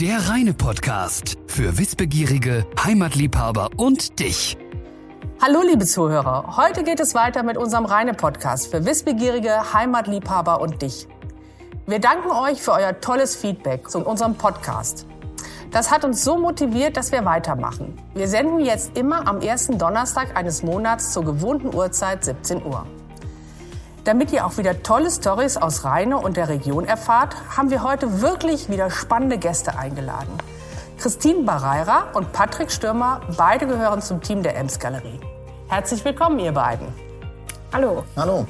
Der reine Podcast für Wissbegierige, Heimatliebhaber und dich. Hallo liebe Zuhörer, heute geht es weiter mit unserem reine Podcast für Wissbegierige, Heimatliebhaber und dich. Wir danken euch für euer tolles Feedback zu unserem Podcast. Das hat uns so motiviert, dass wir weitermachen. Wir senden jetzt immer am ersten Donnerstag eines Monats zur gewohnten Uhrzeit 17 Uhr. Damit ihr auch wieder tolle Stories aus Rheine und der Region erfahrt, haben wir heute wirklich wieder spannende Gäste eingeladen. Christine Barreira und Patrick Stürmer, beide gehören zum Team der Ems Galerie. Herzlich willkommen, ihr beiden. Hallo. Hallo.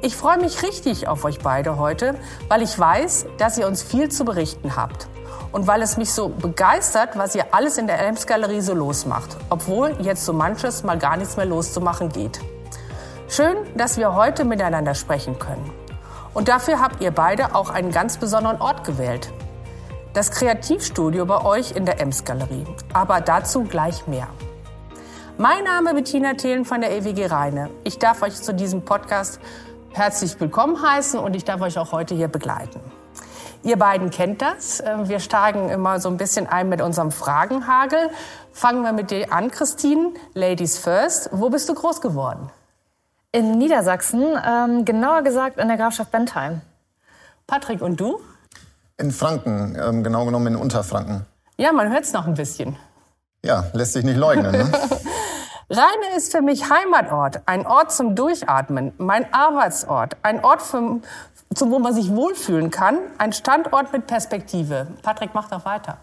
Ich freue mich richtig auf euch beide heute, weil ich weiß, dass ihr uns viel zu berichten habt. Und weil es mich so begeistert, was ihr alles in der Elms Galerie so losmacht, obwohl jetzt so manches mal gar nichts mehr loszumachen geht. Schön, dass wir heute miteinander sprechen können. Und dafür habt ihr beide auch einen ganz besonderen Ort gewählt. Das Kreativstudio bei euch in der Ems-Galerie. Aber dazu gleich mehr. Mein Name ist Bettina Thelen von der EWG Rheine. Ich darf euch zu diesem Podcast herzlich willkommen heißen und ich darf euch auch heute hier begleiten. Ihr beiden kennt das. Wir steigen immer so ein bisschen ein mit unserem Fragenhagel. Fangen wir mit dir an, Christine. Ladies first. Wo bist du groß geworden? In Niedersachsen, ähm, genauer gesagt in der Grafschaft Bentheim. Patrick, und du? In Franken, ähm, genau genommen in Unterfranken. Ja, man hört es noch ein bisschen. Ja, lässt sich nicht leugnen. Ne? Rheine ist für mich Heimatort, ein Ort zum Durchatmen, mein Arbeitsort, ein Ort, für, wo man sich wohlfühlen kann, ein Standort mit Perspektive. Patrick, mach doch weiter.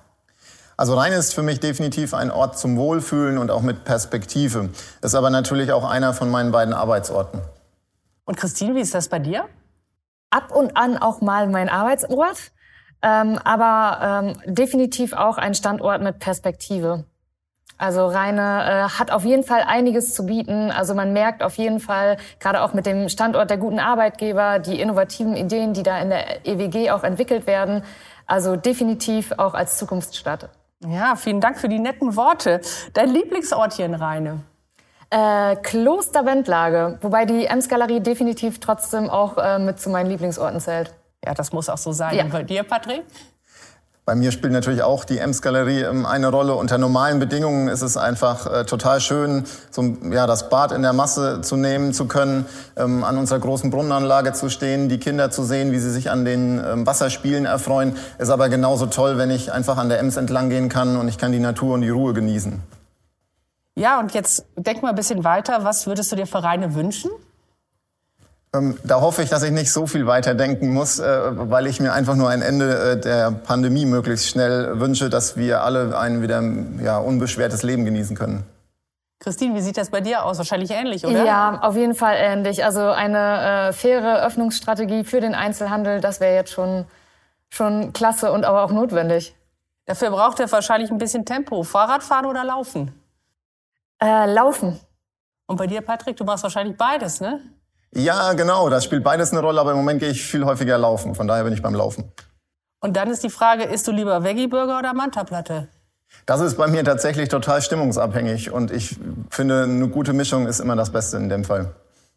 Also Rhein ist für mich definitiv ein Ort zum Wohlfühlen und auch mit Perspektive. Ist aber natürlich auch einer von meinen beiden Arbeitsorten. Und Christine, wie ist das bei dir? Ab und an auch mal mein Arbeitsort, ähm, aber ähm, definitiv auch ein Standort mit Perspektive. Also Rheine äh, hat auf jeden Fall einiges zu bieten. Also man merkt auf jeden Fall, gerade auch mit dem Standort der guten Arbeitgeber, die innovativen Ideen, die da in der EWG auch entwickelt werden. Also definitiv auch als Zukunftsstadt. Ja, vielen Dank für die netten Worte. Dein Lieblingsort hier in Rheine? Äh, Kloster Wendlage, wobei die Ems-Galerie definitiv trotzdem auch äh, mit zu meinen Lieblingsorten zählt. Ja, das muss auch so sein. Ja. Und bei dir, Patrick? Bei mir spielt natürlich auch die Ems-Galerie ähm, eine Rolle. Unter normalen Bedingungen ist es einfach äh, total schön, so, ja, das Bad in der Masse zu nehmen zu können, ähm, an unserer großen Brunnenanlage zu stehen, die Kinder zu sehen, wie sie sich an den ähm, Wasserspielen erfreuen. Ist aber genauso toll, wenn ich einfach an der Ems entlang gehen kann und ich kann die Natur und die Ruhe genießen. Ja, und jetzt denk mal ein bisschen weiter. Was würdest du dir für Rheine wünschen? Ähm, da hoffe ich, dass ich nicht so viel weiter denken muss, äh, weil ich mir einfach nur ein Ende äh, der Pandemie möglichst schnell wünsche, dass wir alle ein wieder ja, unbeschwertes Leben genießen können. Christine, wie sieht das bei dir aus? Wahrscheinlich ähnlich, oder? Ja, auf jeden Fall ähnlich. Also eine äh, faire Öffnungsstrategie für den Einzelhandel, das wäre jetzt schon, schon klasse und aber auch notwendig. Dafür braucht er wahrscheinlich ein bisschen Tempo. Fahrradfahren oder laufen? Äh, laufen. Und bei dir, Patrick, du machst wahrscheinlich beides, ne? Ja, genau, das spielt beides eine Rolle, aber im Moment gehe ich viel häufiger laufen. Von daher bin ich beim Laufen. Und dann ist die Frage, isst du lieber Veggie-Burger oder Manta-Platte? Das ist bei mir tatsächlich total stimmungsabhängig und ich finde, eine gute Mischung ist immer das Beste in dem Fall.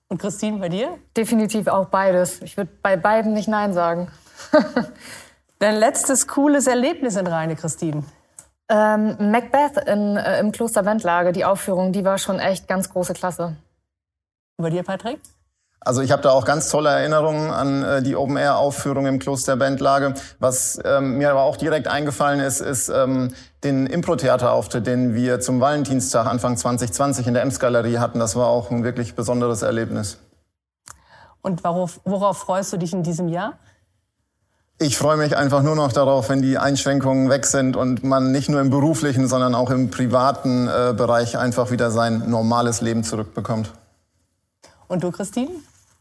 Und Christine, bei dir? Definitiv auch beides. Ich würde bei beiden nicht Nein sagen. Dein letztes cooles Erlebnis in Rheine, Christine? Ähm, Macbeth in, äh, im Kloster Wendlage, die Aufführung, die war schon echt ganz große Klasse. Und bei dir, Patrick? Also ich habe da auch ganz tolle Erinnerungen an äh, die Open-Air-Aufführung im Kloster Bandlage. Was ähm, mir aber auch direkt eingefallen ist, ist ähm, den Impro-Theater-Auftritt, den wir zum Valentinstag Anfang 2020 in der Ems-Galerie hatten. Das war auch ein wirklich besonderes Erlebnis. Und worauf, worauf freust du dich in diesem Jahr? Ich freue mich einfach nur noch darauf, wenn die Einschränkungen weg sind und man nicht nur im beruflichen, sondern auch im privaten äh, Bereich einfach wieder sein normales Leben zurückbekommt. Und du, Christine?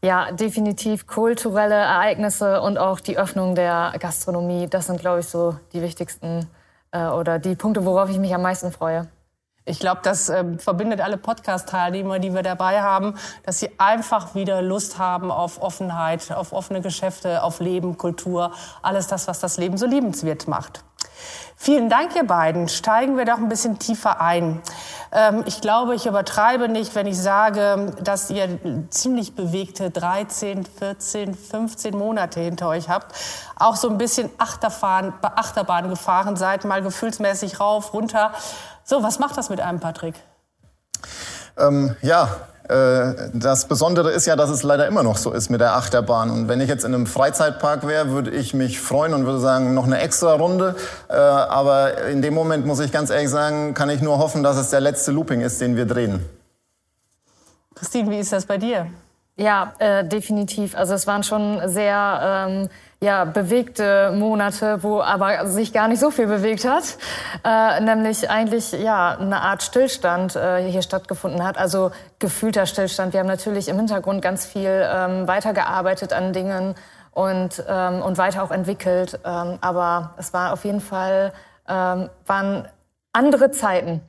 Ja, definitiv kulturelle Ereignisse und auch die Öffnung der Gastronomie. Das sind, glaube ich, so die wichtigsten äh, oder die Punkte, worauf ich mich am meisten freue. Ich glaube, das äh, verbindet alle Podcast-Teilnehmer, die wir dabei haben, dass sie einfach wieder Lust haben auf Offenheit, auf offene Geschäfte, auf Leben, Kultur, alles das, was das Leben so liebenswert macht. Vielen Dank, ihr beiden. Steigen wir doch ein bisschen tiefer ein. Ähm, ich glaube, ich übertreibe nicht, wenn ich sage, dass ihr ziemlich bewegte 13, 14, 15 Monate hinter euch habt. Auch so ein bisschen Achterbahn, Achterbahn gefahren seid, mal gefühlsmäßig rauf, runter. So, was macht das mit einem, Patrick? Ähm, ja, das Besondere ist ja, dass es leider immer noch so ist mit der Achterbahn. Und wenn ich jetzt in einem Freizeitpark wäre, würde ich mich freuen und würde sagen, noch eine extra Runde. Äh, aber in dem Moment muss ich ganz ehrlich sagen, kann ich nur hoffen, dass es der letzte Looping ist, den wir drehen. Christine, wie ist das bei dir? Ja, äh, definitiv. Also es waren schon sehr ähm, ja, bewegte Monate, wo aber sich gar nicht so viel bewegt hat, äh, nämlich eigentlich ja eine Art Stillstand äh, hier stattgefunden hat, also gefühlter Stillstand. Wir haben natürlich im Hintergrund ganz viel ähm, weitergearbeitet an Dingen und ähm, und weiter auch entwickelt, ähm, aber es war auf jeden Fall ähm, waren andere Zeiten.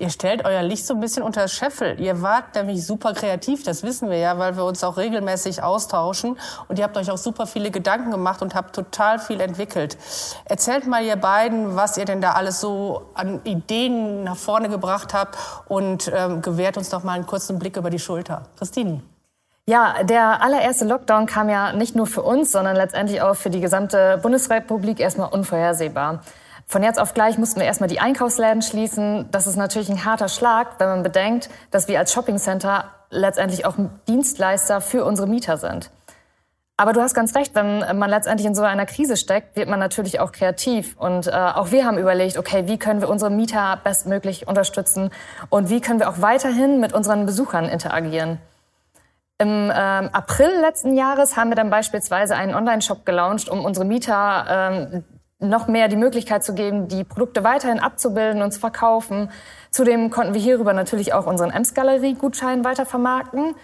Ihr stellt euer Licht so ein bisschen unter Scheffel. Ihr wart nämlich super kreativ, das wissen wir ja, weil wir uns auch regelmäßig austauschen. Und ihr habt euch auch super viele Gedanken gemacht und habt total viel entwickelt. Erzählt mal ihr beiden, was ihr denn da alles so an Ideen nach vorne gebracht habt und ähm, gewährt uns doch mal einen kurzen Blick über die Schulter. Christine. Ja, der allererste Lockdown kam ja nicht nur für uns, sondern letztendlich auch für die gesamte Bundesrepublik erstmal unvorhersehbar. Von jetzt auf gleich mussten wir erstmal die Einkaufsläden schließen. Das ist natürlich ein harter Schlag, wenn man bedenkt, dass wir als Shoppingcenter letztendlich auch Dienstleister für unsere Mieter sind. Aber du hast ganz recht, wenn man letztendlich in so einer Krise steckt, wird man natürlich auch kreativ. Und äh, auch wir haben überlegt, okay, wie können wir unsere Mieter bestmöglich unterstützen und wie können wir auch weiterhin mit unseren Besuchern interagieren. Im ähm, April letzten Jahres haben wir dann beispielsweise einen Online-Shop gelauncht, um unsere Mieter ähm, noch mehr die Möglichkeit zu geben, die Produkte weiterhin abzubilden und zu verkaufen. Zudem konnten wir hierüber natürlich auch unseren Ems-Galerie-Gutschein weiter vermarkten.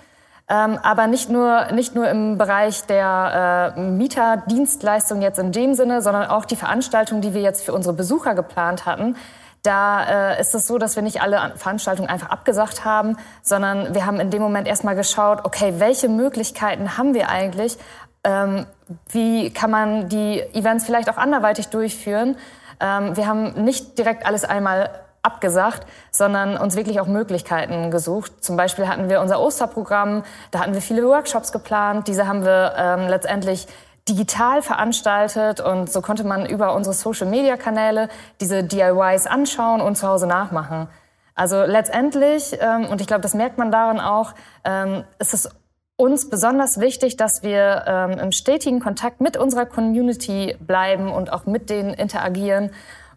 Ähm, aber nicht nur, nicht nur im Bereich der äh, Mieterdienstleistung jetzt in dem Sinne, sondern auch die Veranstaltungen, die wir jetzt für unsere Besucher geplant hatten. Da äh, ist es so, dass wir nicht alle Veranstaltungen einfach abgesagt haben, sondern wir haben in dem Moment erstmal geschaut, okay, welche Möglichkeiten haben wir eigentlich, ähm, wie kann man die Events vielleicht auch anderweitig durchführen? Ähm, wir haben nicht direkt alles einmal abgesagt, sondern uns wirklich auch Möglichkeiten gesucht. Zum Beispiel hatten wir unser Osterprogramm, da hatten wir viele Workshops geplant. Diese haben wir ähm, letztendlich digital veranstaltet und so konnte man über unsere Social-Media-Kanäle diese DIYs anschauen und zu Hause nachmachen. Also letztendlich, ähm, und ich glaube, das merkt man daran auch, ähm, ist es uns besonders wichtig, dass wir ähm, im stetigen Kontakt mit unserer Community bleiben und auch mit denen interagieren.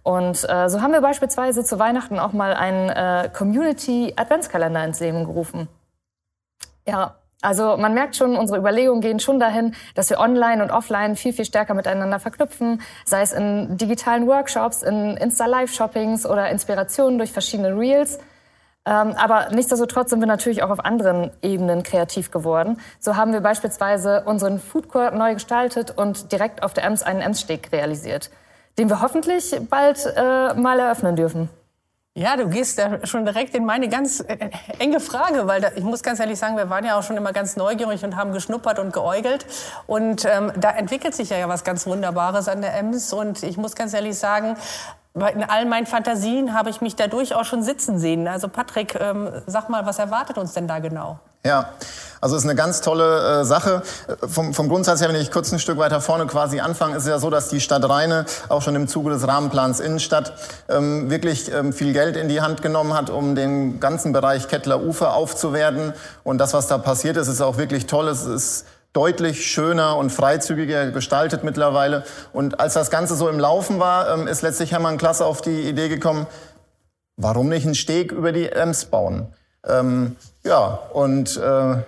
Und äh, so haben wir beispielsweise zu Weihnachten auch mal einen äh, Community Adventskalender ins Leben gerufen. Ja, also man merkt schon, unsere Überlegungen gehen schon dahin, dass wir online und offline viel, viel stärker miteinander verknüpfen, sei es in digitalen Workshops, in Insta-Live-Shoppings oder Inspirationen durch verschiedene Reels. Ähm, aber nichtsdestotrotz sind wir natürlich auch auf anderen Ebenen kreativ geworden. So haben wir beispielsweise unseren Food Court neu gestaltet und direkt auf der Ems einen Ems-Steg realisiert, den wir hoffentlich bald äh, mal eröffnen dürfen. Ja, du gehst da schon direkt in meine ganz äh, enge Frage, weil da, ich muss ganz ehrlich sagen, wir waren ja auch schon immer ganz neugierig und haben geschnuppert und geäugelt. Und ähm, da entwickelt sich ja was ganz Wunderbares an der Ems. Und ich muss ganz ehrlich sagen, in all meinen Fantasien habe ich mich da durchaus schon sitzen sehen. Also Patrick, ähm, sag mal, was erwartet uns denn da genau? Ja, also es ist eine ganz tolle äh, Sache. Vom, vom Grundsatz her, wenn ich kurz ein Stück weiter vorne quasi anfange, ist es ja so, dass die Stadt Rheine auch schon im Zuge des Rahmenplans Innenstadt ähm, wirklich ähm, viel Geld in die Hand genommen hat, um den ganzen Bereich Kettler Ufer aufzuwerten. Und das, was da passiert ist, ist auch wirklich toll. Es ist deutlich schöner und freizügiger gestaltet mittlerweile. Und als das Ganze so im Laufen war, ähm, ist letztlich Hermann Klasse auf die Idee gekommen, warum nicht einen Steg über die Ems bauen? Ähm, ja, und äh,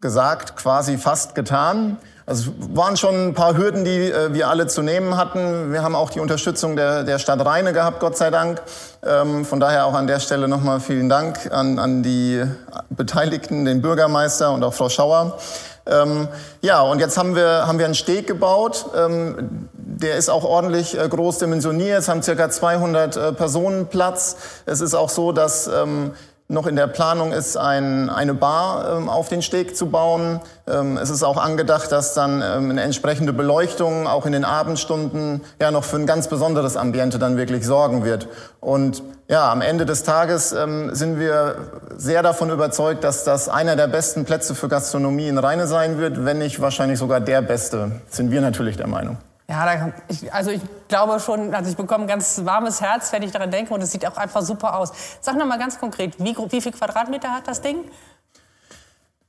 gesagt, quasi fast getan. Also waren schon ein paar Hürden, die äh, wir alle zu nehmen hatten. Wir haben auch die Unterstützung der, der Stadt Rheine gehabt, Gott sei Dank. Ähm, von daher auch an der Stelle nochmal vielen Dank an, an die Beteiligten, den Bürgermeister und auch Frau Schauer. Ähm, ja, und jetzt haben wir, haben wir einen Steg gebaut. Ähm, der ist auch ordentlich äh, groß dimensioniert. Es haben circa 200 äh, Personen Platz. Es ist auch so, dass ähm, noch in der Planung ist, ein, eine Bar ähm, auf den Steg zu bauen. Ähm, es ist auch angedacht, dass dann ähm, eine entsprechende Beleuchtung auch in den Abendstunden ja noch für ein ganz besonderes Ambiente dann wirklich sorgen wird. Und ja, am Ende des Tages ähm, sind wir sehr davon überzeugt, dass das einer der besten Plätze für Gastronomie in Rheine sein wird, wenn nicht wahrscheinlich sogar der beste. Sind wir natürlich der Meinung. Ja, da, ich, also ich glaube schon, also ich bekomme ein ganz warmes Herz, wenn ich daran denke und es sieht auch einfach super aus. Sag noch mal ganz konkret, wie, wie viel Quadratmeter hat das Ding?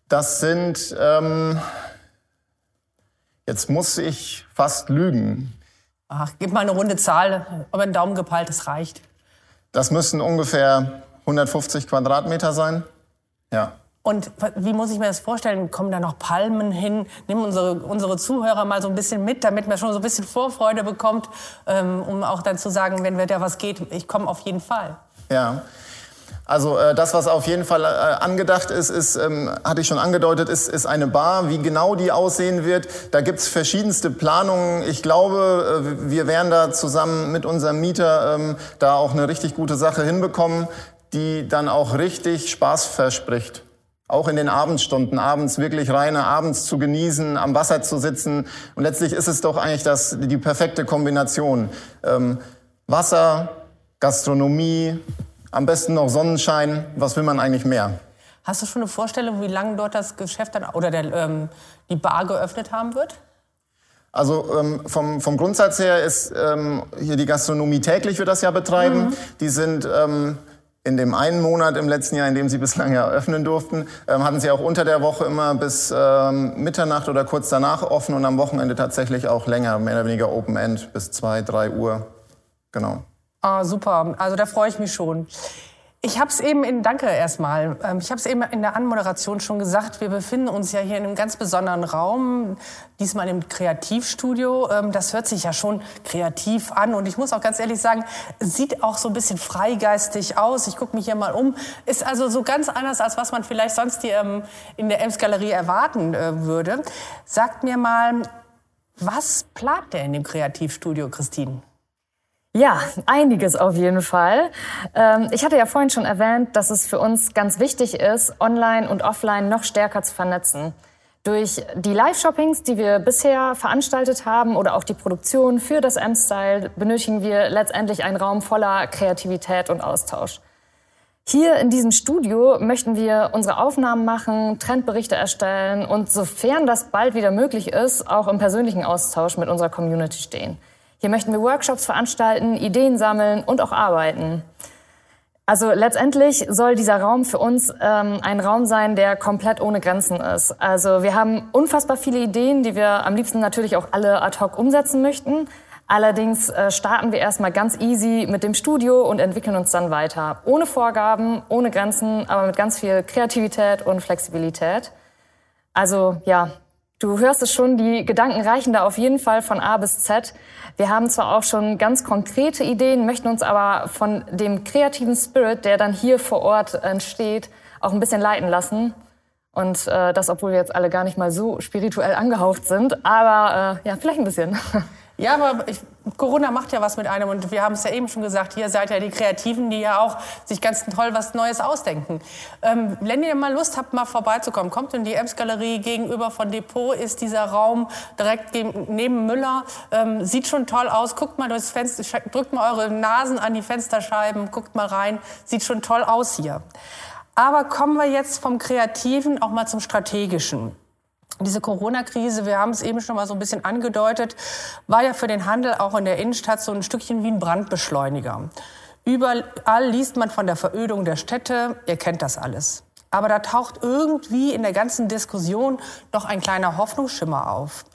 Das sind, ähm, jetzt muss ich fast lügen. Ach, gib mal eine runde Zahl, aber ein Daumen gepeilt, das reicht. Das müssen ungefähr 150 Quadratmeter sein. Ja. Und wie muss ich mir das vorstellen? Kommen da noch Palmen hin? Nehmen unsere, unsere Zuhörer mal so ein bisschen mit, damit man schon so ein bisschen Vorfreude bekommt, ähm, um auch dann zu sagen, wenn da was geht, ich komme auf jeden Fall. Ja. Also äh, das, was auf jeden Fall äh, angedacht ist, ist ähm, hatte ich schon angedeutet, ist, ist eine Bar. Wie genau die aussehen wird, da gibt's verschiedenste Planungen. Ich glaube, äh, wir werden da zusammen mit unserem Mieter ähm, da auch eine richtig gute Sache hinbekommen, die dann auch richtig Spaß verspricht. Auch in den Abendstunden, abends wirklich reine, abends zu genießen, am Wasser zu sitzen. Und letztlich ist es doch eigentlich das, die perfekte Kombination. Ähm, Wasser, Gastronomie, am besten noch Sonnenschein. Was will man eigentlich mehr? Hast du schon eine Vorstellung, wie lange dort das Geschäft dann oder der, ähm, die Bar geöffnet haben wird? Also ähm, vom, vom Grundsatz her ist ähm, hier die Gastronomie täglich wird das ja betreiben. Mhm. Die sind ähm, in dem einen Monat im letzten Jahr, in dem sie bislang ja öffnen durften, ähm, hatten sie auch unter der Woche immer bis ähm, Mitternacht oder kurz danach offen und am Wochenende tatsächlich auch länger, mehr oder weniger Open End bis zwei, drei Uhr. Genau. Ah, super. Also da freue ich mich schon. Ich habe es eben in Danke erstmal. Ähm, ich habe es eben in der Anmoderation schon gesagt. Wir befinden uns ja hier in einem ganz besonderen Raum, diesmal im Kreativstudio. Ähm, das hört sich ja schon kreativ an und ich muss auch ganz ehrlich sagen, sieht auch so ein bisschen freigeistig aus. Ich gucke mich hier mal um. Ist also so ganz anders als was man vielleicht sonst hier ähm, in der Ems Galerie erwarten äh, würde. Sagt mir mal, was plant der in dem Kreativstudio, Christine? Ja, einiges auf jeden Fall. Ähm, ich hatte ja vorhin schon erwähnt, dass es für uns ganz wichtig ist, online und offline noch stärker zu vernetzen. Durch die Live-Shoppings, die wir bisher veranstaltet haben oder auch die Produktion für das M-Style, benötigen wir letztendlich einen Raum voller Kreativität und Austausch. Hier in diesem Studio möchten wir unsere Aufnahmen machen, Trendberichte erstellen und sofern das bald wieder möglich ist, auch im persönlichen Austausch mit unserer Community stehen. Hier möchten wir Workshops veranstalten, Ideen sammeln und auch arbeiten. Also letztendlich soll dieser Raum für uns ähm, ein Raum sein, der komplett ohne Grenzen ist. Also wir haben unfassbar viele Ideen, die wir am liebsten natürlich auch alle ad hoc umsetzen möchten. Allerdings äh, starten wir erstmal ganz easy mit dem Studio und entwickeln uns dann weiter. Ohne Vorgaben, ohne Grenzen, aber mit ganz viel Kreativität und Flexibilität. Also ja, Du hörst es schon, die Gedanken reichen da auf jeden Fall von A bis Z. Wir haben zwar auch schon ganz konkrete Ideen, möchten uns aber von dem kreativen Spirit, der dann hier vor Ort entsteht, auch ein bisschen leiten lassen. Und äh, das, obwohl wir jetzt alle gar nicht mal so spirituell angehaucht sind, aber äh, ja, vielleicht ein bisschen. Ja, aber ich, Corona macht ja was mit einem und wir haben es ja eben schon gesagt, hier seid ja die Kreativen, die ja auch sich ganz toll was Neues ausdenken. Ähm, wenn ihr mal Lust habt, mal vorbeizukommen, kommt in die Ems-Galerie gegenüber von Depot, ist dieser Raum direkt neben Müller. Ähm, sieht schon toll aus, guckt mal durchs Fenster, drückt mal eure Nasen an die Fensterscheiben, guckt mal rein, sieht schon toll aus hier. Aber kommen wir jetzt vom Kreativen auch mal zum Strategischen. Diese Corona-Krise, wir haben es eben schon mal so ein bisschen angedeutet, war ja für den Handel auch in der Innenstadt so ein Stückchen wie ein Brandbeschleuniger. Überall liest man von der Verödung der Städte, ihr kennt das alles. Aber da taucht irgendwie in der ganzen Diskussion noch ein kleiner Hoffnungsschimmer auf.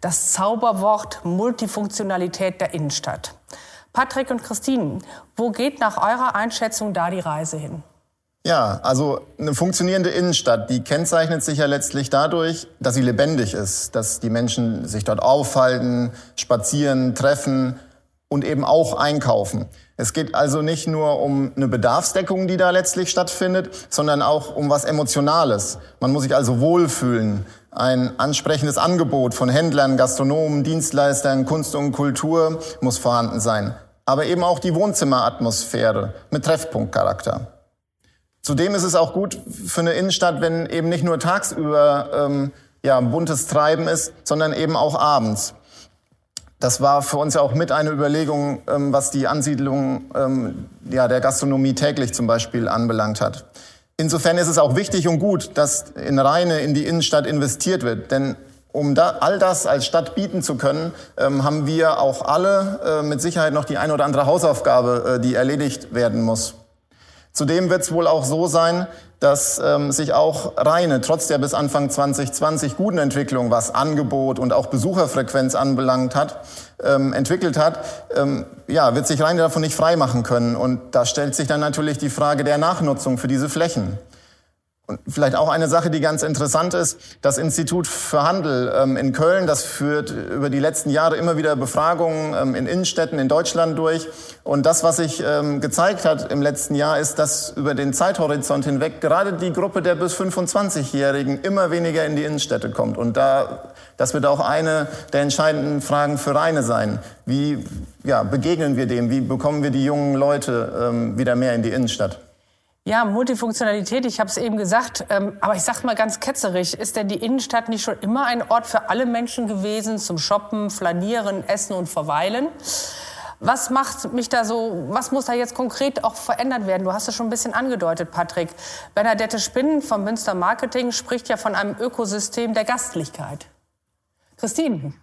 Das Zauberwort Multifunktionalität der Innenstadt. Patrick und Christine, wo geht nach eurer Einschätzung da die Reise hin? Ja, also eine funktionierende Innenstadt, die kennzeichnet sich ja letztlich dadurch, dass sie lebendig ist, dass die Menschen sich dort aufhalten, spazieren, treffen und eben auch einkaufen. Es geht also nicht nur um eine Bedarfsdeckung, die da letztlich stattfindet, sondern auch um was Emotionales. Man muss sich also wohlfühlen. Ein ansprechendes Angebot von Händlern, Gastronomen, Dienstleistern, Kunst und Kultur muss vorhanden sein. Aber eben auch die Wohnzimmeratmosphäre mit Treffpunktcharakter. Zudem ist es auch gut für eine Innenstadt, wenn eben nicht nur tagsüber ähm, ja, buntes Treiben ist, sondern eben auch abends. Das war für uns ja auch mit eine Überlegung, ähm, was die Ansiedlung ähm, ja, der Gastronomie täglich zum Beispiel anbelangt hat. Insofern ist es auch wichtig und gut, dass in Rheine, in die Innenstadt investiert wird. Denn um da, all das als Stadt bieten zu können, ähm, haben wir auch alle äh, mit Sicherheit noch die eine oder andere Hausaufgabe, äh, die erledigt werden muss. Zudem wird es wohl auch so sein, dass ähm, sich auch Rheine trotz der bis Anfang 2020 guten Entwicklung, was Angebot und auch Besucherfrequenz anbelangt hat, ähm, entwickelt hat, ähm, ja, wird sich Rheine davon nicht freimachen können. Und da stellt sich dann natürlich die Frage der Nachnutzung für diese Flächen. Und vielleicht auch eine Sache, die ganz interessant ist, das Institut für Handel ähm, in Köln, das führt über die letzten Jahre immer wieder Befragungen ähm, in Innenstädten in Deutschland durch. Und das, was sich ähm, gezeigt hat im letzten Jahr, ist, dass über den Zeithorizont hinweg gerade die Gruppe der bis 25-Jährigen immer weniger in die Innenstädte kommt. Und da, das wird auch eine der entscheidenden Fragen für Reine sein. Wie ja, begegnen wir dem? Wie bekommen wir die jungen Leute ähm, wieder mehr in die Innenstadt? Ja, Multifunktionalität, ich habe es eben gesagt, ähm, aber ich sage mal ganz ketzerig, ist denn die Innenstadt nicht schon immer ein Ort für alle Menschen gewesen, zum Shoppen, Flanieren, Essen und Verweilen? Was macht mich da so, was muss da jetzt konkret auch verändert werden? Du hast es schon ein bisschen angedeutet, Patrick. Bernadette Spinnen vom Münster Marketing spricht ja von einem Ökosystem der Gastlichkeit. Christine.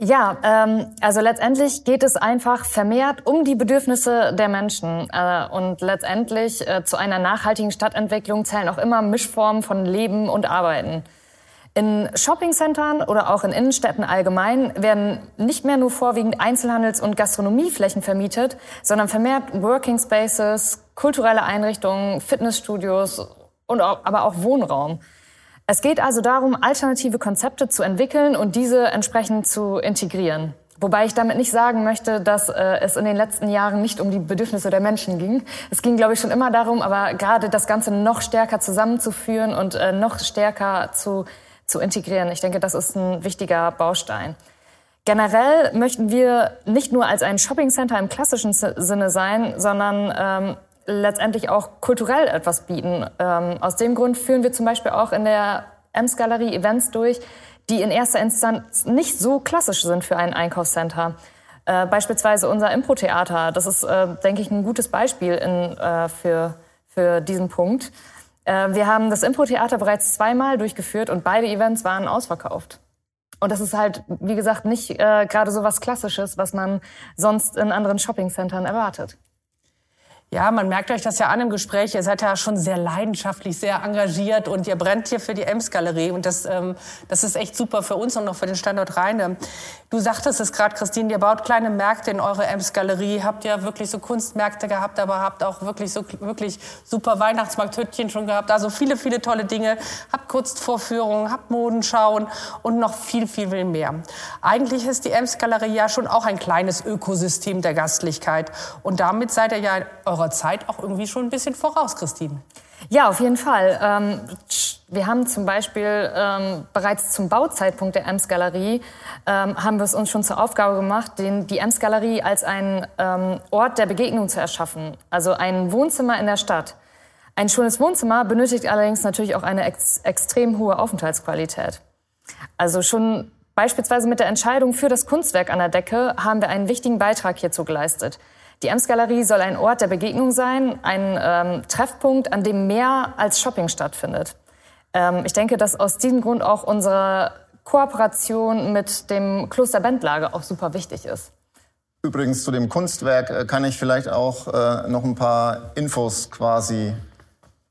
Ja, ähm, also letztendlich geht es einfach vermehrt um die Bedürfnisse der Menschen. Äh, und letztendlich äh, zu einer nachhaltigen Stadtentwicklung zählen auch immer Mischformen von Leben und Arbeiten. In Shoppingcentern oder auch in Innenstädten allgemein werden nicht mehr nur vorwiegend Einzelhandels- und Gastronomieflächen vermietet, sondern vermehrt Working Spaces, kulturelle Einrichtungen, Fitnessstudios und auch, aber auch Wohnraum. Es geht also darum, alternative Konzepte zu entwickeln und diese entsprechend zu integrieren. Wobei ich damit nicht sagen möchte, dass äh, es in den letzten Jahren nicht um die Bedürfnisse der Menschen ging. Es ging, glaube ich, schon immer darum, aber gerade das Ganze noch stärker zusammenzuführen und äh, noch stärker zu, zu integrieren. Ich denke, das ist ein wichtiger Baustein. Generell möchten wir nicht nur als ein Shoppingcenter im klassischen Sinne sein, sondern ähm, letztendlich auch kulturell etwas bieten. Ähm, aus dem Grund führen wir zum Beispiel auch in der Ems Galerie Events durch, die in erster Instanz nicht so klassisch sind für ein Einkaufscenter. Äh, beispielsweise unser Impro-Theater, das ist, äh, denke ich, ein gutes Beispiel in, äh, für, für diesen Punkt. Äh, wir haben das Impro-Theater bereits zweimal durchgeführt und beide Events waren ausverkauft. Und das ist halt, wie gesagt, nicht äh, gerade so was Klassisches, was man sonst in anderen Shoppingcentern erwartet. Ja, man merkt euch das ja an im Gespräch. Ihr seid ja schon sehr leidenschaftlich, sehr engagiert und ihr brennt hier für die Ems-Galerie. Und das, ähm, das ist echt super für uns und auch für den Standort Rheine. Du sagtest es gerade, Christine, ihr baut kleine Märkte in eure Ems-Galerie. Habt ja wirklich so Kunstmärkte gehabt, aber habt auch wirklich so wirklich super Weihnachtsmarkthüttchen schon gehabt. Also viele, viele tolle Dinge. Habt Kunstvorführungen, habt Modenschauen und noch viel, viel, viel mehr. Eigentlich ist die Ems-Galerie ja schon auch ein kleines Ökosystem der Gastlichkeit. Und damit seid ihr ja eurer Zeit auch irgendwie schon ein bisschen voraus, Christine. Ja, auf jeden Fall. Ähm, wir haben zum Beispiel ähm, bereits zum Bauzeitpunkt der Ems-Galerie ähm, haben wir es uns schon zur Aufgabe gemacht, den, die Ems-Galerie als einen ähm, Ort der Begegnung zu erschaffen. Also ein Wohnzimmer in der Stadt. Ein schönes Wohnzimmer benötigt allerdings natürlich auch eine ex extrem hohe Aufenthaltsqualität. Also schon beispielsweise mit der Entscheidung für das Kunstwerk an der Decke haben wir einen wichtigen Beitrag hierzu geleistet. Die Ems-Galerie soll ein Ort der Begegnung sein, ein ähm, Treffpunkt, an dem mehr als Shopping stattfindet. Ähm, ich denke, dass aus diesem Grund auch unsere Kooperation mit dem Kloster Bendlage auch super wichtig ist. Übrigens zu dem Kunstwerk äh, kann ich vielleicht auch äh, noch ein paar Infos quasi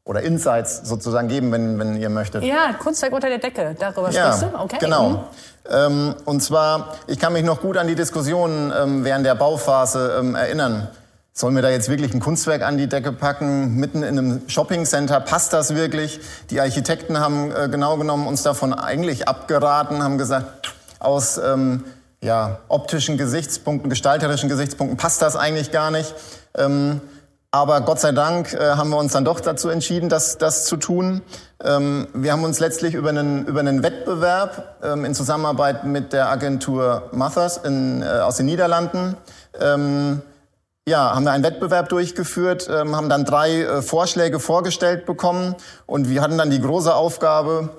oder Insights sozusagen geben, wenn, wenn ihr möchtet. Ja, Kunstwerk unter der Decke, darüber ja, sprichst du? Okay. Genau. Mhm. Ähm, und zwar, ich kann mich noch gut an die Diskussionen ähm, während der Bauphase ähm, erinnern. Sollen wir da jetzt wirklich ein Kunstwerk an die Decke packen, mitten in einem Shoppingcenter? Passt das wirklich? Die Architekten haben äh, genau genommen uns davon eigentlich abgeraten, haben gesagt, aus ähm, ja, optischen Gesichtspunkten, gestalterischen Gesichtspunkten passt das eigentlich gar nicht. Ähm, aber Gott sei Dank äh, haben wir uns dann doch dazu entschieden, das, das zu tun. Ähm, wir haben uns letztlich über einen, über einen Wettbewerb ähm, in Zusammenarbeit mit der Agentur Mothers in, äh, aus den Niederlanden ähm, ja, haben wir einen Wettbewerb durchgeführt, ähm, haben dann drei äh, Vorschläge vorgestellt bekommen und wir hatten dann die große Aufgabe,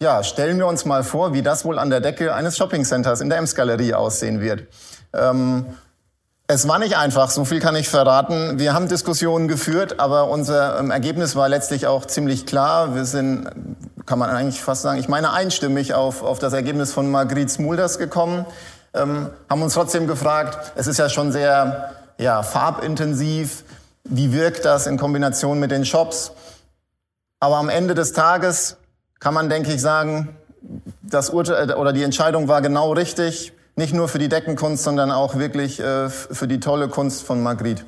ja, stellen wir uns mal vor, wie das wohl an der Decke eines Shoppingcenters in der Ems-Galerie aussehen wird. Es war nicht einfach, so viel kann ich verraten. Wir haben Diskussionen geführt, aber unser ähm, Ergebnis war letztlich auch ziemlich klar. Wir sind, kann man eigentlich fast sagen, ich meine einstimmig auf, auf das Ergebnis von Margrit Smulders gekommen, ähm, haben uns trotzdem gefragt, es ist ja schon sehr ja, farbintensiv, wie wirkt das in Kombination mit den Shops. Aber am Ende des Tages kann man, denke ich, sagen, das Urteil oder die Entscheidung war genau richtig. Nicht nur für die Deckenkunst, sondern auch wirklich äh, für die tolle Kunst von Margrit.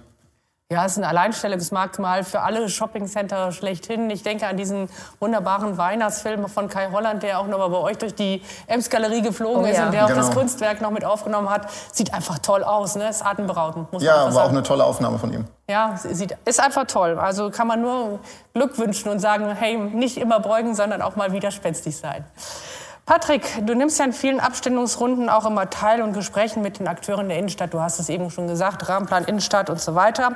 Ja, es ist ein Alleinstellungsmerkmal für alle Shoppingcenter schlechthin. Ich denke an diesen wunderbaren Weihnachtsfilm von Kai Holland, der auch nochmal bei euch durch die Ems-Galerie geflogen oh, ist ja. und der genau. auch das genau. Kunstwerk noch mit aufgenommen hat. Sieht einfach toll aus, ne? Ist atemberaubend. Muss ja, war sagen. auch eine tolle Aufnahme von ihm. Ja, sieht, ist einfach toll. Also kann man nur Glück wünschen und sagen, hey, nicht immer beugen, sondern auch mal widerspenstig sein. Patrick, du nimmst ja in vielen Abstimmungsrunden auch immer teil und Gesprächen mit den Akteuren der Innenstadt. Du hast es eben schon gesagt, Rahmenplan Innenstadt und so weiter.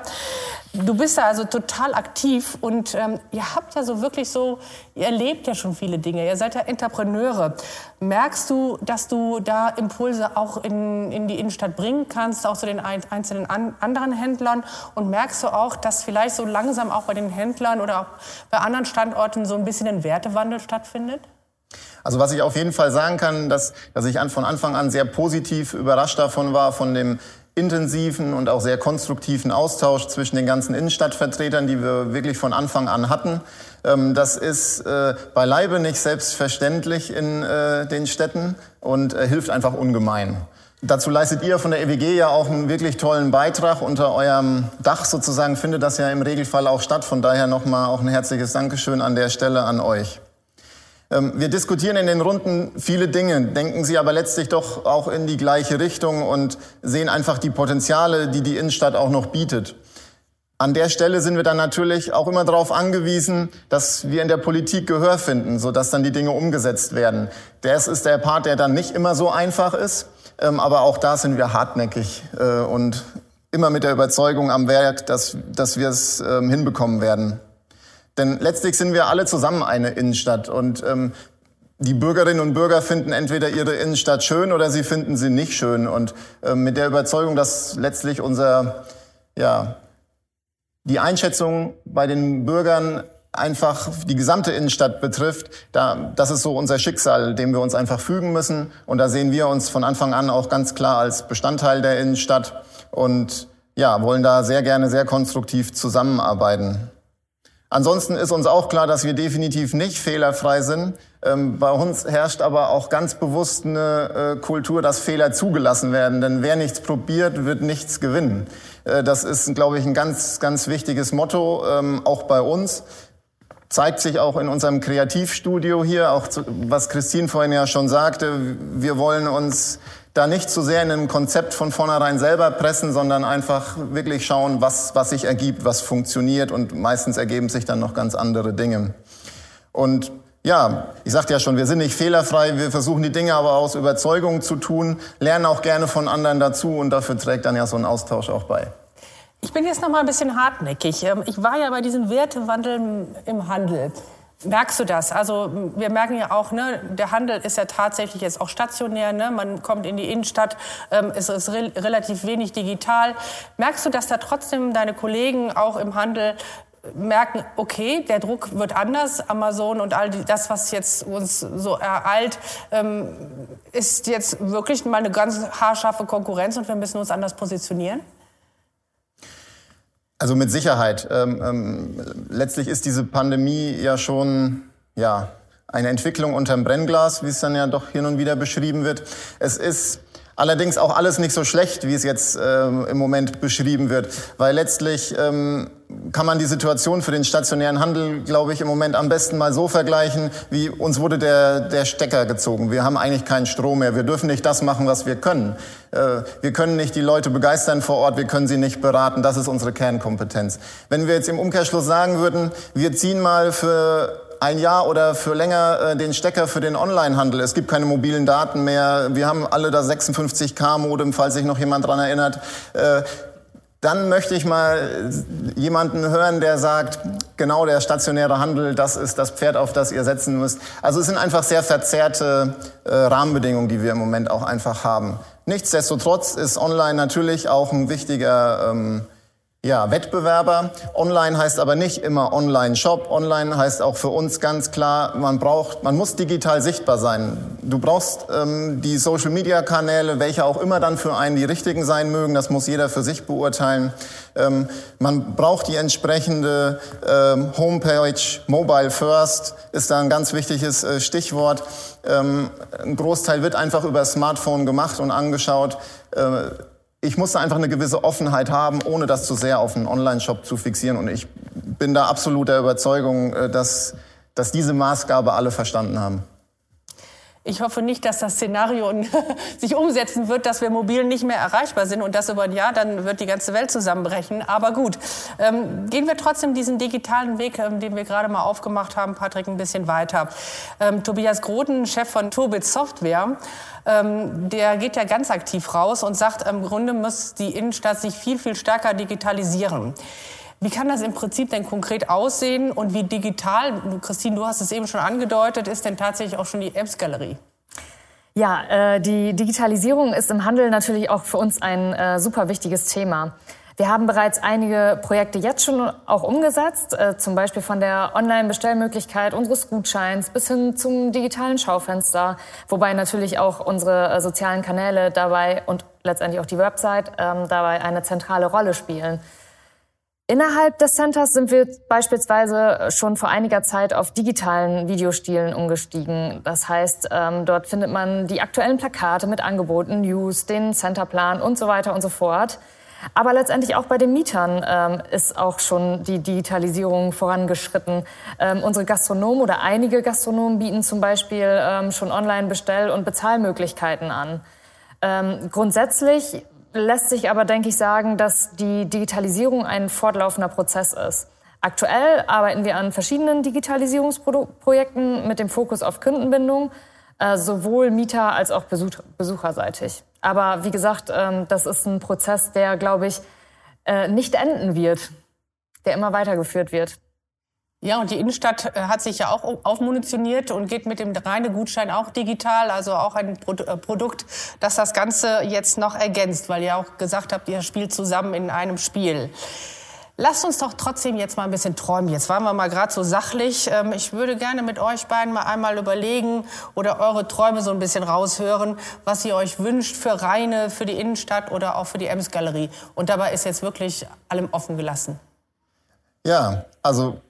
Du bist da also total aktiv und ähm, ihr habt ja so wirklich so, ihr erlebt ja schon viele Dinge. Ihr seid ja Entrepreneure. Merkst du, dass du da Impulse auch in, in die Innenstadt bringen kannst, auch zu den einzelnen an, anderen Händlern? Und merkst du auch, dass vielleicht so langsam auch bei den Händlern oder auch bei anderen Standorten so ein bisschen ein Wertewandel stattfindet? Also was ich auf jeden Fall sagen kann, dass, dass ich von Anfang an sehr positiv überrascht davon war, von dem intensiven und auch sehr konstruktiven Austausch zwischen den ganzen Innenstadtvertretern, die wir wirklich von Anfang an hatten. Ähm, das ist äh, beileibe nicht selbstverständlich in äh, den Städten und äh, hilft einfach ungemein. Dazu leistet ihr von der EWG ja auch einen wirklich tollen Beitrag. Unter eurem Dach sozusagen findet das ja im Regelfall auch statt. Von daher nochmal auch ein herzliches Dankeschön an der Stelle an euch. Ähm, wir diskutieren in den Runden viele Dinge, denken sie aber letztlich doch auch in die gleiche Richtung und sehen einfach die Potenziale, die die Innenstadt auch noch bietet. An der Stelle sind wir dann natürlich auch immer darauf angewiesen, dass wir in der Politik Gehör finden, sodass dann die Dinge umgesetzt werden. Das ist der Part, der dann nicht immer so einfach ist, ähm, aber auch da sind wir hartnäckig äh, und immer mit der Überzeugung am Werk, dass, dass wir es ähm, hinbekommen werden. Denn letztlich sind wir alle zusammen eine Innenstadt und ähm, die Bürgerinnen und Bürger finden entweder ihre Innenstadt schön oder sie finden sie nicht schön. Und ähm, mit der Überzeugung, dass letztlich unser, ja, die Einschätzung bei den Bürgern einfach die gesamte Innenstadt betrifft, da, das ist so unser Schicksal, dem wir uns einfach fügen müssen. Und da sehen wir uns von Anfang an auch ganz klar als Bestandteil der Innenstadt und ja, wollen da sehr gerne sehr konstruktiv zusammenarbeiten. Ansonsten ist uns auch klar, dass wir definitiv nicht fehlerfrei sind. Ähm, bei uns herrscht aber auch ganz bewusst eine äh, Kultur, dass Fehler zugelassen werden. Denn wer nichts probiert, wird nichts gewinnen. Äh, das ist, glaube ich, ein ganz, ganz wichtiges Motto, ähm, auch bei uns. Zeigt sich auch in unserem Kreativstudio hier, auch zu, was Christine vorhin ja schon sagte. Wir wollen uns da nicht zu sehr in einem Konzept von vornherein selber pressen, sondern einfach wirklich schauen, was, was sich ergibt, was funktioniert und meistens ergeben sich dann noch ganz andere Dinge. Und ja, ich sagte ja schon, wir sind nicht fehlerfrei, wir versuchen die Dinge aber aus Überzeugung zu tun, lernen auch gerne von anderen dazu und dafür trägt dann ja so ein Austausch auch bei. Ich bin jetzt noch mal ein bisschen hartnäckig. Ähm, ich war ja bei diesem Wertewandel im Handel. Merkst du das? Also wir merken ja auch, ne, der Handel ist ja tatsächlich jetzt auch stationär. Ne? Man kommt in die Innenstadt, ähm, es ist re relativ wenig digital. Merkst du, dass da trotzdem deine Kollegen auch im Handel merken, okay, der Druck wird anders. Amazon und all die, das, was jetzt uns so ereilt, ähm, ist jetzt wirklich mal eine ganz haarscharfe Konkurrenz und wir müssen uns anders positionieren? Also mit Sicherheit. Ähm, ähm, letztlich ist diese Pandemie ja schon ja, eine Entwicklung unterm Brennglas, wie es dann ja doch hin und wieder beschrieben wird. Es ist allerdings auch alles nicht so schlecht, wie es jetzt ähm, im Moment beschrieben wird, weil letztlich ähm, kann man die Situation für den stationären Handel, glaube ich, im Moment am besten mal so vergleichen, wie uns wurde der, der Stecker gezogen. Wir haben eigentlich keinen Strom mehr. Wir dürfen nicht das machen, was wir können. Äh, wir können nicht die Leute begeistern vor Ort. Wir können sie nicht beraten. Das ist unsere Kernkompetenz. Wenn wir jetzt im Umkehrschluss sagen würden, wir ziehen mal für ein Jahr oder für länger äh, den Stecker für den Onlinehandel. Es gibt keine mobilen Daten mehr. Wir haben alle das 56K-Modem, falls sich noch jemand dran erinnert. Äh, dann möchte ich mal jemanden hören, der sagt, genau der stationäre Handel, das ist das Pferd, auf das ihr setzen müsst. Also es sind einfach sehr verzerrte äh, Rahmenbedingungen, die wir im Moment auch einfach haben. Nichtsdestotrotz ist online natürlich auch ein wichtiger ähm, ja, Wettbewerber. Online heißt aber nicht immer Online-Shop. Online heißt auch für uns ganz klar, man braucht, man muss digital sichtbar sein. Du brauchst ähm, die Social-Media-Kanäle, welche auch immer dann für einen die richtigen sein mögen. Das muss jeder für sich beurteilen. Ähm, man braucht die entsprechende ähm, Homepage. Mobile First ist da ein ganz wichtiges äh, Stichwort. Ähm, ein Großteil wird einfach über Smartphone gemacht und angeschaut. Äh, ich musste einfach eine gewisse Offenheit haben, ohne das zu sehr auf einen Online-Shop zu fixieren. Und ich bin da absolut der Überzeugung, äh, dass, dass diese Maßgabe alle verstanden haben. Ich hoffe nicht, dass das Szenario sich umsetzen wird, dass wir mobil nicht mehr erreichbar sind und das über ein Jahr, dann wird die ganze Welt zusammenbrechen. Aber gut, ähm, gehen wir trotzdem diesen digitalen Weg, ähm, den wir gerade mal aufgemacht haben, Patrick, ein bisschen weiter. Ähm, Tobias Groden, Chef von Turbit Software, ähm, der geht ja ganz aktiv raus und sagt, im Grunde muss die Innenstadt sich viel, viel stärker digitalisieren. Wie kann das im Prinzip denn konkret aussehen und wie digital, Christine, du hast es eben schon angedeutet, ist denn tatsächlich auch schon die Ems-Galerie? Ja, äh, die Digitalisierung ist im Handel natürlich auch für uns ein äh, super wichtiges Thema. Wir haben bereits einige Projekte jetzt schon auch umgesetzt, äh, zum Beispiel von der Online-Bestellmöglichkeit unseres Gutscheins bis hin zum digitalen Schaufenster, wobei natürlich auch unsere äh, sozialen Kanäle dabei und letztendlich auch die Website ähm, dabei eine zentrale Rolle spielen. Innerhalb des Centers sind wir beispielsweise schon vor einiger Zeit auf digitalen Videostilen umgestiegen. Das heißt, ähm, dort findet man die aktuellen Plakate mit Angeboten, News, den Centerplan und so weiter und so fort. Aber letztendlich auch bei den Mietern ähm, ist auch schon die Digitalisierung vorangeschritten. Ähm, unsere Gastronomen oder einige Gastronomen bieten zum Beispiel ähm, schon Online-Bestell- und Bezahlmöglichkeiten an. Ähm, grundsätzlich lässt sich aber, denke ich, sagen, dass die Digitalisierung ein fortlaufender Prozess ist. Aktuell arbeiten wir an verschiedenen Digitalisierungsprojekten mit dem Fokus auf Kundenbindung, äh, sowohl Mieter als auch besucherseitig. Aber wie gesagt, ähm, das ist ein Prozess, der, glaube ich, äh, nicht enden wird, der immer weitergeführt wird. Ja, und die Innenstadt äh, hat sich ja auch aufmunitioniert und geht mit dem reine Gutschein auch digital, also auch ein äh, Produkt, das das Ganze jetzt noch ergänzt, weil ihr auch gesagt habt, ihr spielt zusammen in einem Spiel. Lasst uns doch trotzdem jetzt mal ein bisschen träumen. Jetzt waren wir mal gerade so sachlich. Ähm, ich würde gerne mit euch beiden mal einmal überlegen oder eure Träume so ein bisschen raushören, was ihr euch wünscht für Rheine, für die Innenstadt oder auch für die Ems-Galerie. Und dabei ist jetzt wirklich allem offen gelassen. Ja, also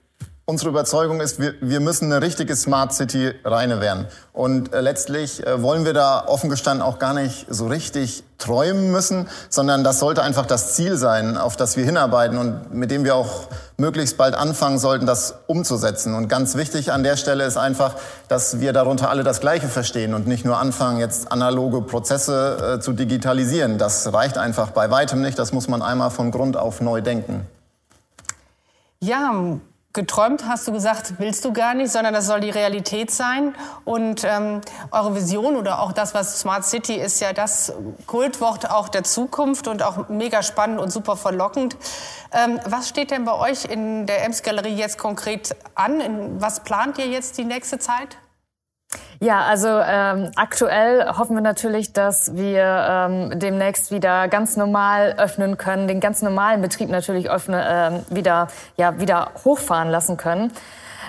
Unsere Überzeugung ist, wir, wir müssen eine richtige Smart City reine werden. Und äh, letztlich äh, wollen wir da offen gestanden auch gar nicht so richtig träumen müssen, sondern das sollte einfach das Ziel sein, auf das wir hinarbeiten und mit dem wir auch möglichst bald anfangen sollten, das umzusetzen. Und ganz wichtig an der Stelle ist einfach, dass wir darunter alle das Gleiche verstehen und nicht nur anfangen, jetzt analoge Prozesse äh, zu digitalisieren. Das reicht einfach bei weitem nicht. Das muss man einmal von Grund auf neu denken. Ja, Geträumt hast du gesagt, willst du gar nicht, sondern das soll die Realität sein. Und ähm, eure Vision oder auch das, was Smart City ist, ja das Kultwort auch der Zukunft und auch mega spannend und super verlockend. Ähm, was steht denn bei euch in der Ems Galerie jetzt konkret an? In, was plant ihr jetzt die nächste Zeit? Ja, also ähm, aktuell hoffen wir natürlich, dass wir ähm, demnächst wieder ganz normal öffnen können, den ganz normalen Betrieb natürlich öffnen, ähm, wieder, ja, wieder hochfahren lassen können.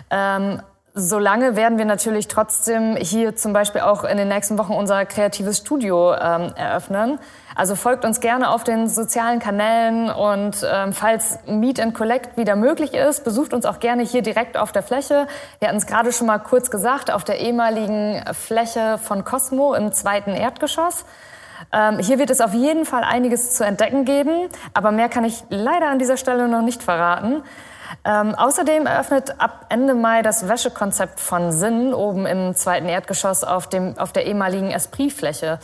Ähm, Solange werden wir natürlich trotzdem hier zum Beispiel auch in den nächsten Wochen unser kreatives Studio ähm, eröffnen. Also folgt uns gerne auf den sozialen Kanälen und ähm, falls Meet and Collect wieder möglich ist, besucht uns auch gerne hier direkt auf der Fläche. Wir hatten es gerade schon mal kurz gesagt, auf der ehemaligen Fläche von Cosmo im zweiten Erdgeschoss. Ähm, hier wird es auf jeden Fall einiges zu entdecken geben, aber mehr kann ich leider an dieser Stelle noch nicht verraten. Ähm, außerdem eröffnet ab Ende Mai das Wäschekonzept von Sinn oben im zweiten Erdgeschoss auf, dem, auf der ehemaligen Esprit-Fläche.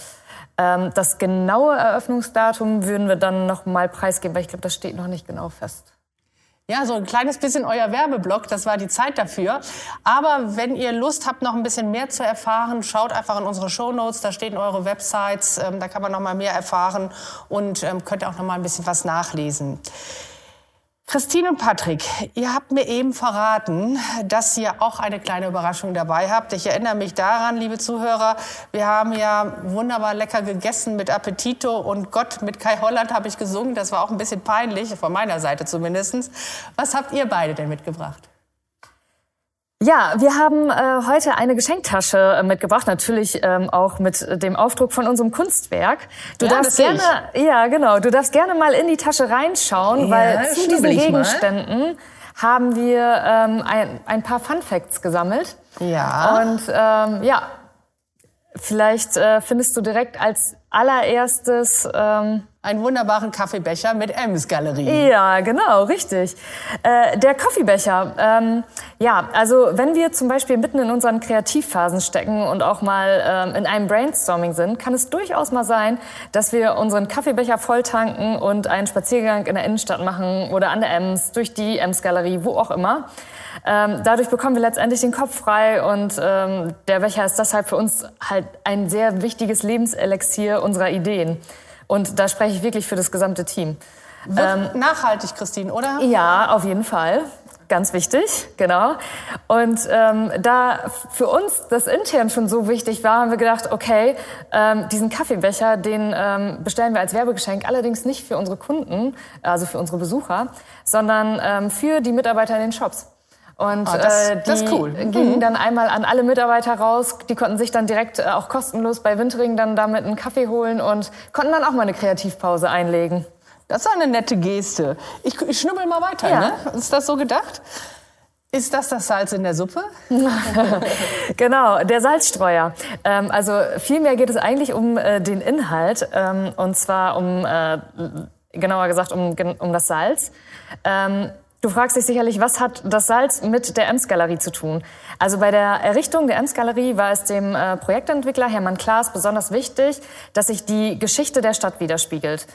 Ähm, das genaue Eröffnungsdatum würden wir dann noch mal preisgeben, weil ich glaube, das steht noch nicht genau fest. Ja, so ein kleines bisschen euer Werbeblock, das war die Zeit dafür. Aber wenn ihr Lust habt, noch ein bisschen mehr zu erfahren, schaut einfach in unsere Shownotes, da stehen eure Websites, ähm, da kann man noch mal mehr erfahren und ähm, könnt auch noch mal ein bisschen was nachlesen. Christine und Patrick, ihr habt mir eben verraten, dass ihr auch eine kleine Überraschung dabei habt. Ich erinnere mich daran, liebe Zuhörer, wir haben ja wunderbar lecker gegessen mit Appetito und Gott, mit Kai Holland habe ich gesungen. Das war auch ein bisschen peinlich, von meiner Seite zumindest. Was habt ihr beide denn mitgebracht? Ja, wir haben äh, heute eine Geschenktasche äh, mitgebracht, natürlich ähm, auch mit dem Aufdruck von unserem Kunstwerk. Du Ja, darfst gerne, sehe ja genau, du darfst gerne mal in die Tasche reinschauen, Ja, weil zu diesen ich mal. Gegenständen haben wir ähm, ein, ein paar Fun Facts gesammelt. Ja. Und ähm, ja, vielleicht äh, findest du direkt als allererstes ähm, Einen wunderbaren Kaffeebecher mit Ems Galerie. ja, genau, richtig. Äh, der Kaffeebecher. Ähm, ja, also wenn wir zum Beispiel mitten in unseren Kreativphasen stecken und auch mal ähm, in einem Brainstorming sind, kann es durchaus mal sein, dass wir unseren Kaffeebecher volltanken und einen Spaziergang in der Innenstadt machen oder an der Ems, durch die Ems-Galerie, wo auch immer. Ähm, dadurch bekommen wir letztendlich den Kopf frei und ähm, der Becher ist deshalb für uns halt ein sehr wichtiges Lebenselixier unserer Ideen. Und da spreche ich wirklich für das gesamte Team. Wird nachhaltig, Christine, oder? Ja, auf jeden Fall. Ganz wichtig, genau. Und ähm, da für uns das intern schon so wichtig war, haben wir gedacht, okay, ähm, diesen Kaffeebecher, den ähm, bestellen wir als Werbegeschenk, allerdings nicht für unsere Kunden, also für unsere Besucher, sondern ähm, für die Mitarbeiter in den Shops. Und Ah, das- äh, die cool. gingen dann einmal an alle Mitarbeiter raus. Die konnten sich dann direkt äh, auch kostenlos bei Wintering dann damit einen Kaffee holen und konnten dann auch mal eine Kreativpause einlegen. Das ist eine nette Geste. Ich, ich schnubbel mal weiter, Ja. ne? Ist das so gedacht? Ist das das Salz in der Suppe? Genau, der Salzstreuer. Ähm, also vielmehr geht es eigentlich um äh, den Inhalt ähm, und zwar um, äh, genauer gesagt, um, um das Salz. Ähm, du fragst dich sicherlich, was hat das Salz mit der Ems-Galerie zu tun? Also bei der Errichtung der Ems-Galerie war es dem äh, Projektentwickler Hermann Klaas besonders wichtig, dass sich die Geschichte der Stadt widerspiegelt.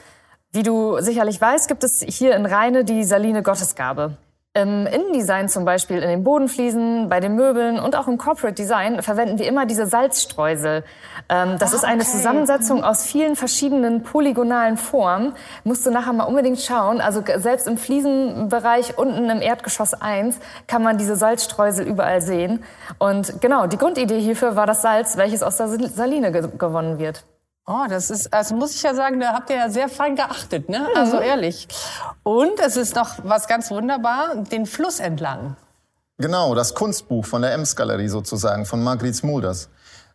Wie du sicherlich weißt, gibt es hier in Rheine die Saline Gottesgabe. Im Innendesign zum Beispiel, in den Bodenfliesen, bei den Möbeln und auch im Corporate Design verwenden wir immer diese Salzstreusel. Ähm, das ist eine Zusammensetzung aus vielen verschiedenen polygonalen Formen. Musst du nachher mal unbedingt schauen. Also selbst im Fliesenbereich unten im Erdgeschoss 1 kann man diese Salzstreusel überall sehen. Und genau, die Grundidee hierfür war das Salz, welches aus der Saline ge gewonnen wird. Oh, das ist, also muss ich ja sagen, da habt ihr ja sehr fein geachtet, ne? Also ehrlich. Und es ist noch was ganz wunderbar, den Fluss entlang. Genau, das Kunstbuch von der Ems-Galerie sozusagen, von Margrit Smulders.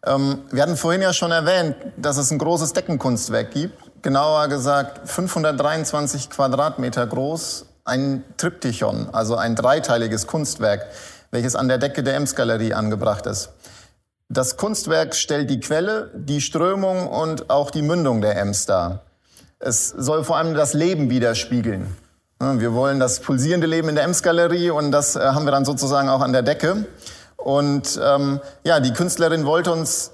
Ähm, wir hatten vorhin ja schon erwähnt, dass es ein großes Deckenkunstwerk gibt. Genauer gesagt 523 Quadratmeter groß. Ein Triptychon, also ein dreiteiliges Kunstwerk, welches an der Decke der Ems-Galerie angebracht ist. Das Kunstwerk stellt die Quelle, die Strömung und auch die Mündung der Ems dar. Es soll vor allem das Leben widerspiegeln. Wir wollen das pulsierende Leben in der Ems-Galerie und das äh, haben wir dann sozusagen auch an der Decke. Und ähm, ja, die Künstlerin wollte uns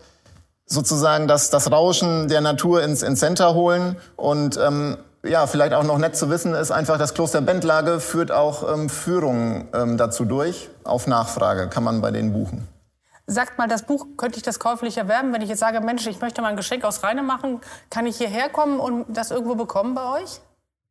sozusagen das, das Rauschen der Natur ins, ins Center holen. Und ähm, ja, vielleicht auch noch nett zu wissen ist einfach, das Kloster Bentlage führt auch ähm, Führungen ähm, dazu durch. Auf Nachfrage kann man bei denen buchen. Sagt mal, das Buch, könnte ich das käuflich erwerben? Wenn ich jetzt sage, Mensch, ich möchte mal ein Geschenk aus Rheine machen, kann ich hierher kommen und das irgendwo bekommen bei euch?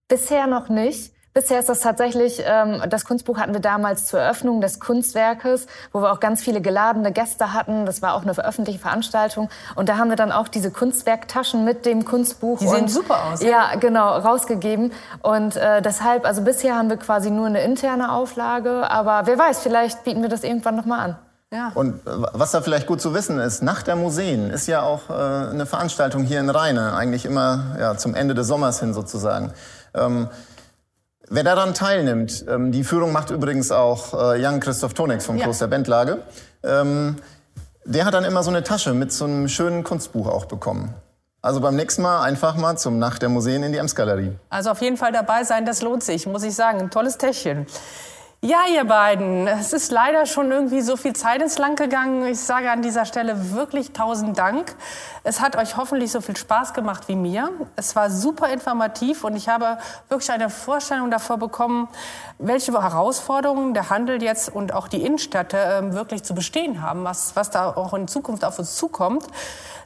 Bisher noch nicht. Bisher ist das tatsächlich, ähm, das Kunstbuch hatten wir damals zur Eröffnung des Kunstwerkes, wo wir auch ganz viele geladene Gäste hatten. Das war auch eine öffentliche Veranstaltung. Und da haben wir dann auch diese Kunstwerktaschen mit dem Kunstbuch. Die sehen und, super aus, ja. Ja, genau, rausgegeben. Und äh, deshalb, also bisher haben wir quasi nur eine interne Auflage. Aber wer weiß, vielleicht bieten wir das irgendwann nochmal an. Ja. Und was da vielleicht gut zu wissen ist, Nacht der Museen ist ja auch äh, eine Veranstaltung hier in Rheine, eigentlich immer ja, zum Ende des Sommers hin sozusagen. Ähm, wer daran teilnimmt, ähm, die Führung macht übrigens auch äh, Jan Christoph Tonix vom Ja. Kloster Bentlage, ähm, der hat dann immer so eine Tasche mit so einem schönen Kunstbuch auch bekommen. Also beim nächsten Mal einfach mal zum Nacht der Museen in die Ems-Galerie. Also auf jeden Fall dabei sein, das lohnt sich, muss ich sagen. Ein tolles Täschchen. Ja, ihr beiden, es ist leider schon irgendwie so viel Zeit ins Land gegangen. Ich sage an dieser Stelle wirklich tausend Dank. Es hat euch hoffentlich so viel Spaß gemacht wie mir. Es war super informativ und ich habe wirklich eine Vorstellung davor bekommen, welche Herausforderungen der Handel jetzt und auch die Innenstädte äh, wirklich zu bestehen haben, was, was da auch in Zukunft auf uns zukommt.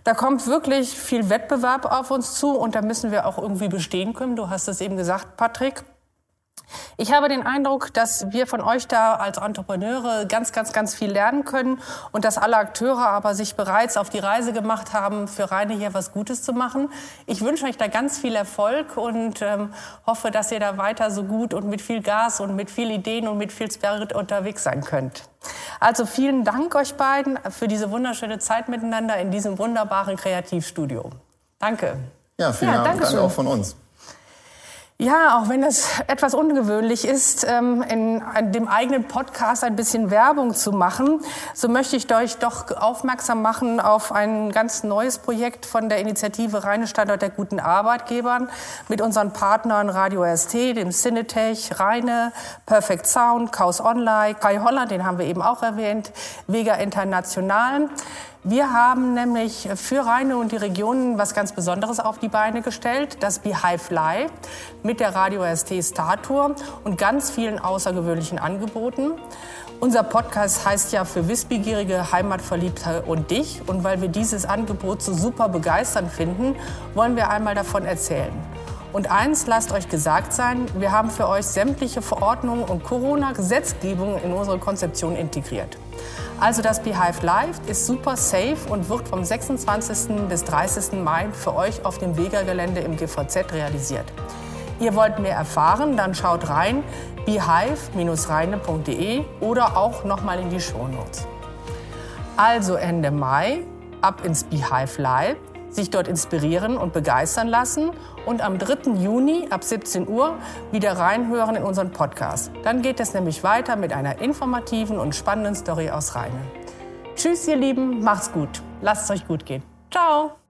Da kommt wirklich viel Wettbewerb auf uns zu und da müssen wir auch irgendwie bestehen können. Du hast es eben gesagt, Patrick. Ich habe den Eindruck, dass wir von euch da als Entrepreneure ganz, ganz, ganz viel lernen können und dass alle Akteure aber sich bereits auf die Reise gemacht haben, für Reine hier was Gutes zu machen. Ich wünsche euch da ganz viel Erfolg und ähm, hoffe, dass ihr da weiter so gut und mit viel Gas und mit viel Ideen und mit viel Spirit unterwegs sein könnt. Also vielen Dank euch beiden für diese wunderschöne Zeit miteinander in diesem wunderbaren Kreativstudio. Danke. Ja, vielen ja, Dank auch von uns. Ja, auch wenn es etwas ungewöhnlich ist, ähm, in dem eigenen Podcast ein bisschen Werbung zu machen, so möchte ich euch doch aufmerksam machen auf ein ganz neues Projekt von der Initiative Reine Standort der guten Arbeitgebern mit unseren Partnern Radio ST, dem Cinetech, Reine, Perfect Sound, Chaos Online, Kai Holland, den haben wir eben auch erwähnt, Vega International. Wir haben nämlich für Rheine und die Regionen was ganz Besonderes auf die Beine gestellt, das Beehive Live mit der Radio ST Star Tour und ganz vielen außergewöhnlichen Angeboten. Unser Podcast heißt ja für Wissbegierige, Heimatverliebte und dich. Und weil wir dieses Angebot so super begeisternd finden, wollen wir einmal davon erzählen. Und eins lasst euch gesagt sein, wir haben für euch sämtliche Verordnungen und Corona-Gesetzgebungen in unsere Konzeption integriert. Also das Beehive Live ist super safe und wird vom 26. bis 30. Mai für euch auf dem Vega-Gelände im GVZ realisiert. Ihr wollt mehr erfahren, dann schaut rein beehive-reine.de oder auch nochmal in die Shownotes. Also Ende Mai ab ins Beehive Live sich dort inspirieren und begeistern lassen und am 3. Juni ab 17 Uhr wieder reinhören in unseren Podcast. Dann geht es nämlich weiter mit einer informativen und spannenden Story aus Rheine. Tschüss, ihr Lieben, macht's gut. Lasst es euch gut gehen. Ciao.